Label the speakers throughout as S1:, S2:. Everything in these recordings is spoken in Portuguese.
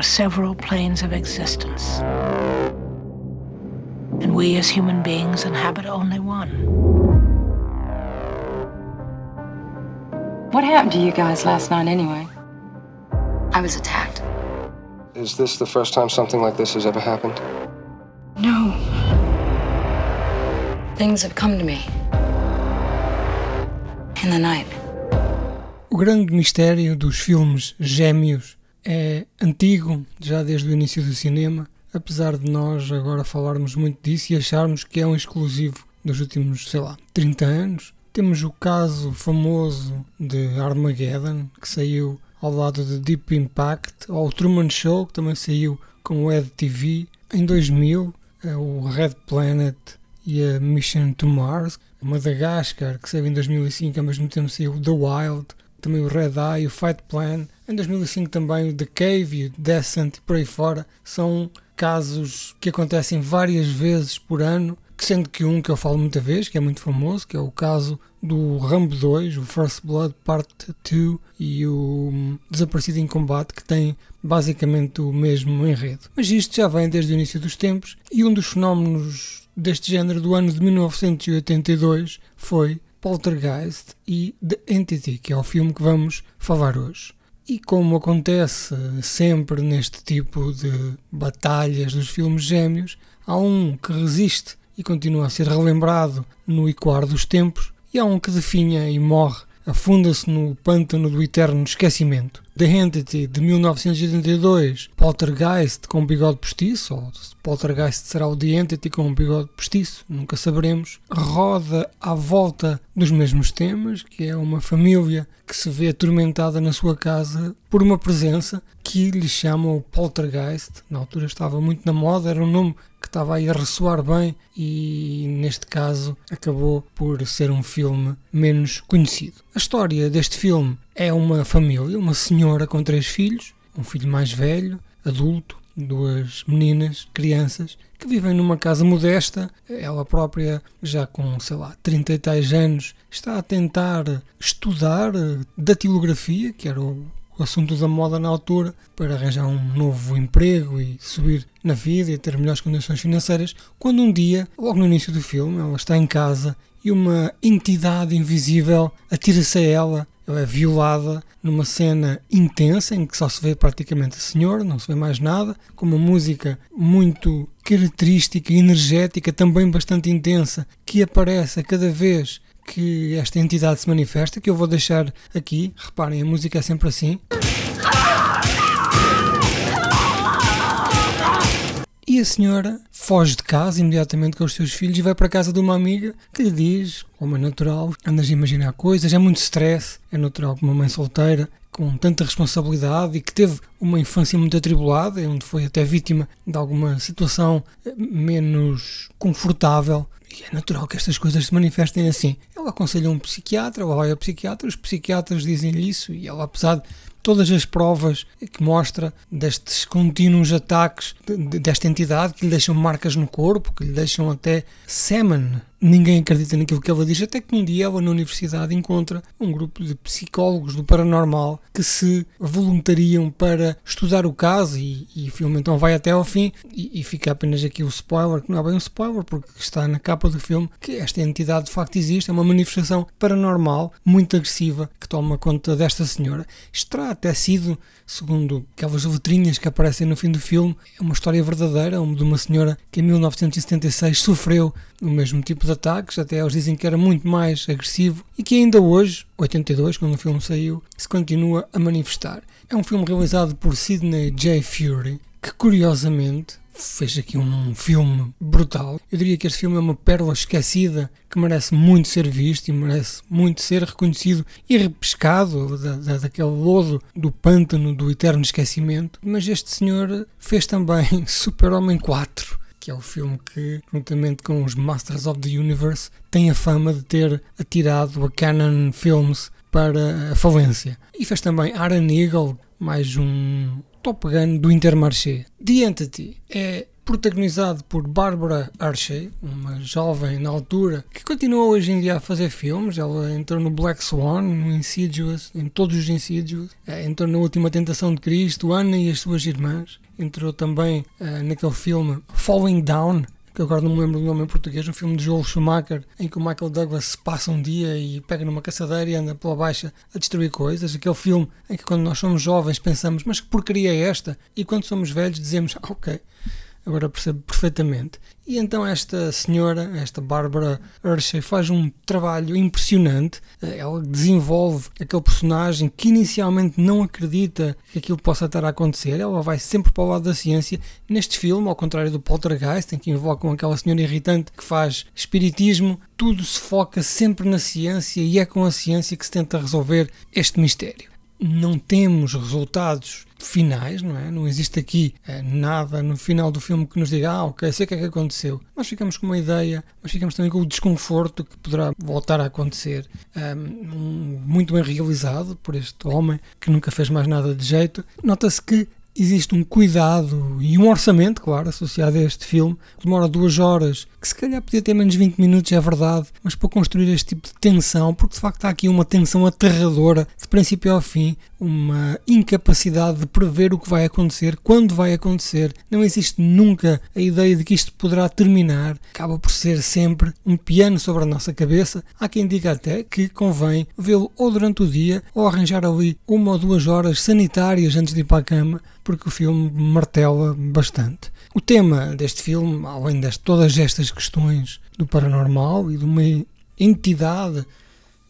S1: that there were several planes of existence. And we as human beings inhabit only one.
S2: What happened to you guys last night anyway?
S3: I was attacked.
S4: Is this the first time something like this has ever happened?
S2: No.
S3: Things have come to me. In the night.
S5: O grande mistério dos filmes gêmeos é antigo, já desde o início do cinema, apesar de nós agora falarmos muito disso e acharmos que é um exclusivo dos últimos, sei lá, 30 anos. Temos o caso famoso de Armageddon, que saiu ao lado de Deep Impact, ou o Truman Show, que também saiu com o Ed TV. Em 2000, eh, o Red Planet e a Mission to Mars. Madagascar, que saiu em 2005, ao mesmo tempo saiu The Wild, também o Red Eye, o Fight Plan. Em 2005 também o The Cave e o Descent e por aí fora. São casos que acontecem várias vezes por ano, sendo que um que eu falo muita vez, que é muito famoso, que é o caso do Rambo 2, o First Blood Part 2 e o Desaparecido em Combate, que tem basicamente o mesmo enredo. Mas isto já vem desde o início dos tempos e um dos fenómenos deste género do ano de 1982 foi Poltergeist e The Entity, que é o filme que vamos falar hoje. E como acontece sempre neste tipo de batalhas dos filmes gêmeos, há um que resiste e continua a ser relembrado no ecoar dos tempos, e há um que definha e morre, afunda-se no pântano do eterno esquecimento. The Entity de 1982, Poltergeist com bigode postiço, ou Poltergeist será o The Entity com bigode postiço, nunca saberemos, roda à volta dos mesmos temas, que é uma família que se vê atormentada na sua casa por uma presença que lhe chamam Poltergeist. Na altura estava muito na moda, era um nome que estava aí a ressoar bem e neste caso acabou por ser um filme menos conhecido. A história deste filme é uma família, uma senhora com três filhos, um filho mais velho, adulto, duas meninas, crianças, que vivem numa casa modesta. Ela própria, já com, sei lá, 30 e tais anos, está a tentar estudar datilografia, que era o assunto da moda na altura, para arranjar um novo emprego e subir na vida e ter melhores condições financeiras, quando um dia, logo no início do filme, ela está em casa e uma entidade invisível atira-se a ela ela é violada numa cena intensa em que só se vê praticamente a senhora, não se vê mais nada, com uma música muito característica energética, também bastante intensa, que aparece a cada vez que esta entidade se manifesta, que eu vou deixar aqui. Reparem, a música é sempre assim. E a senhora foge de casa imediatamente com os seus filhos e vai para a casa de uma amiga que lhe diz, como é natural, andas a imaginar coisas, é muito stress, é natural que uma mãe solteira com tanta responsabilidade e que teve uma infância muito atribulada, onde foi até vítima de alguma situação menos confortável. E é natural que estas coisas se manifestem assim. Ela aconselha um psiquiatra, ela vai ao psiquiatra, os psiquiatras dizem-lhe isso e ela, apesar de todas as provas que mostra destes contínuos ataques desta entidade que lhe deixam marcas no corpo, que lhe deixam até semen ninguém acredita naquilo que ela diz, até que um dia ela na universidade encontra um grupo de psicólogos do paranormal que se voluntariam para estudar o caso e, e o filme então vai até ao fim e, e, fica apenas aqui o spoiler, que não é bem um spoiler porque está na capa do filme, que esta entidade de facto existe, é uma manifestação paranormal muito agressiva que toma conta desta senhora. Isto até sido, segundo aquelas letrinhas que aparecem no fim do filme, é uma história verdadeira de uma senhora que em 1976 sofreu o mesmo tipo de ataques, até eles dizem que era muito mais agressivo e que ainda hoje, 82, quando o filme saiu, se continua a manifestar. É um filme realizado por Sidney J. Fury, que curiosamente fez aqui um filme brutal. Eu diria que este filme é uma pérola esquecida que merece muito ser visto e merece muito ser reconhecido e repescado da, da, daquele lodo do pântano do eterno esquecimento. Mas este senhor fez também Super-Homem 4 que é o filme que, juntamente com os Masters of the Universe, tem a fama de ter atirado a Canon Films para a falência. E fez também Iron Eagle, mais um Top Gun do Intermarché. The Entity é protagonizado por Barbara Hershey, uma jovem na altura que continua hoje em dia a fazer filmes. Ela entrou no Black Swan, no Insidious, em todos os Insidious, eh, entrou na Última Tentação de Cristo, Ana e as suas irmãs, entrou também uh, naquele filme Falling Down, que agora não me lembro do nome em português, um filme de Joel Schumacher, em que o Michael Douglas se passa um dia e pega numa caçadeira e anda pela baixa a destruir coisas. Aquele filme em que quando nós somos jovens pensamos, mas que porcaria é esta? E quando somos velhos dizemos, ok, agora percebo perfeitamente. E então esta senhora, esta Barbara Hershey, faz um trabalho impressionante. Ela desenvolve aquele personagem que inicialmente não acredita que aquilo possa estar a acontecer. Ela vai sempre para o lado da ciência. Neste filme, ao contrário do Poltergeist, em que invocam aquela senhora irritante que faz espiritismo, tudo se foca sempre na ciência e é com a ciência que se tenta resolver este mistério não temos resultados finais, não é? Não existe aqui é, nada no final do filme que nos diga, ah, ok, sei o que é que aconteceu. Nós ficamos com uma ideia, mas ficamos também com o desconforto que poderá voltar a acontecer. Um, muito bem realizado por este homem que nunca fez mais nada de jeito. Nota-se que existe um cuidado e um orçamento, claro, associado a este filme, que demora duas horas, que se calhar podia ter menos 20 minutos, é verdade, mas para construir este tipo de tensão, porque de facto há aqui uma tensão aterradora, de princípio ao fim, uma incapacidade de prever o que vai acontecer, quando vai acontecer, não existe nunca a ideia de que isto poderá terminar, acaba por ser sempre um piano sobre a nossa cabeça. Há quem diga até que convém vê-lo ou durante o dia ou arranjar ali uma ou duas horas sanitárias antes de ir para a cama porque o filme martela bastante. O tema deste filme, além de todas estas questões do paranormal e de uma entidade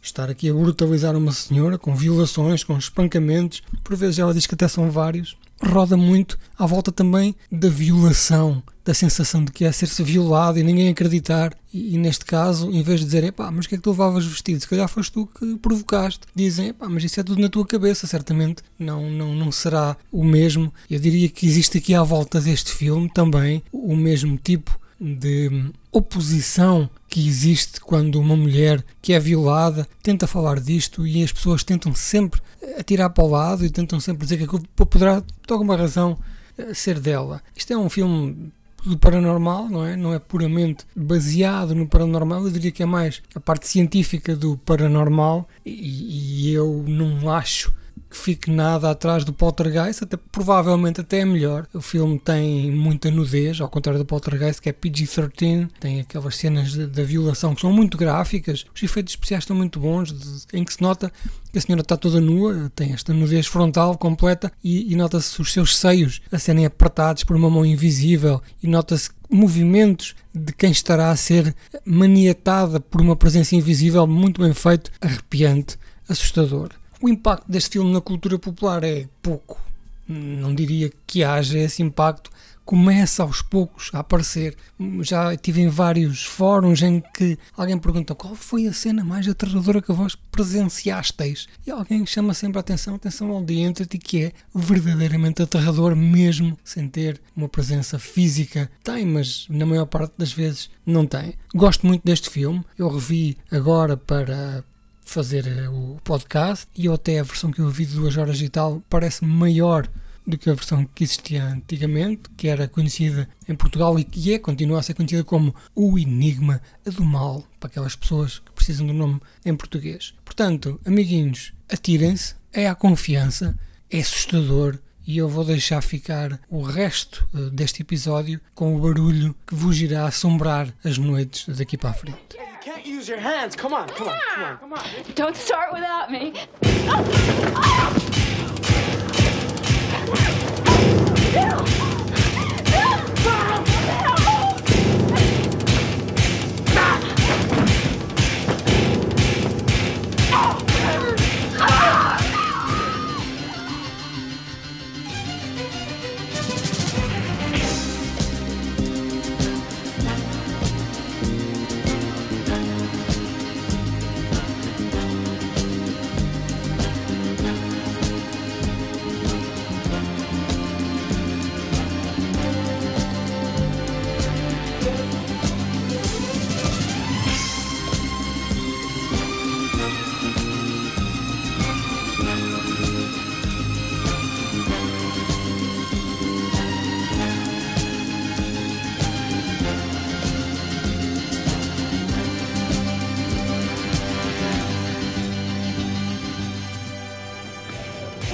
S5: estar aqui a brutalizar uma senhora com violações, com espancamentos, por vezes ela diz que até são vários, roda muito à volta também da violação, da sensação de que é ser-se violado e ninguém acreditar. E, e, neste caso, em vez de dizer, pá, mas o que é que tu levavas vestido? Se calhar foste tu que provocaste. Dizem, pá, mas isso é tudo na tua cabeça, certamente não, não, não será o mesmo. Eu diria que existe aqui à volta deste filme também o mesmo tipo de oposição que existe quando uma mulher que é violada tenta falar disto e as pessoas tentam sempre atirar para o lado e tentam sempre dizer que aquilo poderá, por alguma razão, eh, ser dela. Isto é um filme do paranormal, não é? Não é puramente baseado no paranormal, eu diria que é mais a parte científica do paranormal e, e eu não acho que fique nada atrás do Poltergeist, até provavelmente até é melhor. O filme tem muita nudez, ao contrário do Poltergeist, que é PG-13, tem aquelas cenas da violação que são muito gráficas, os efeitos especiais estão muito bons, de, em que se nota que a senhora está toda nua, tem esta nudez frontal completa e, e nota-se os seus seios a serem apertados por uma mão invisível e nota-se movimentos de quem estará a ser maniatada por uma presença invisível muito bem feito, arrepiante, assustador. O impacto deste filme na cultura popular é pouco. Não diria que haja esse impacto. Começa aos poucos a aparecer. Já tive em vários fóruns em que alguém pergunta qual foi a cena mais aterradora que vós presenciasteis. E alguém chama sempre a atenção, atenção ao The Entity, que é verdadeiramente aterrador, mesmo sem ter uma presença física. Tem, mas na maior parte das vezes não tem. Gosto muito deste filme. Eu revi agora para fazer eh, o podcast e até a versão que eu vi de duas horas e tal parece maior do que a versão que existia antigamente, que era conhecida em Portugal e que é, continua a ser conhecida como o Enigma do Mal, para aquelas pessoas que precisam do nome em português. Portanto, amiguinhos, atirem-se, é a confiança, é assustador e eu vou deixar ficar o resto uh, deste episódio com o barulho que vos irá assombrar as noites daqui para a frente. can't use your hands. Come on, come on, come on, come on.
S2: Don't start without me.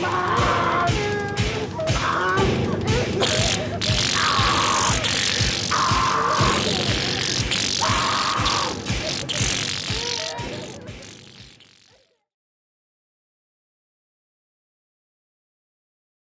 S2: Bye.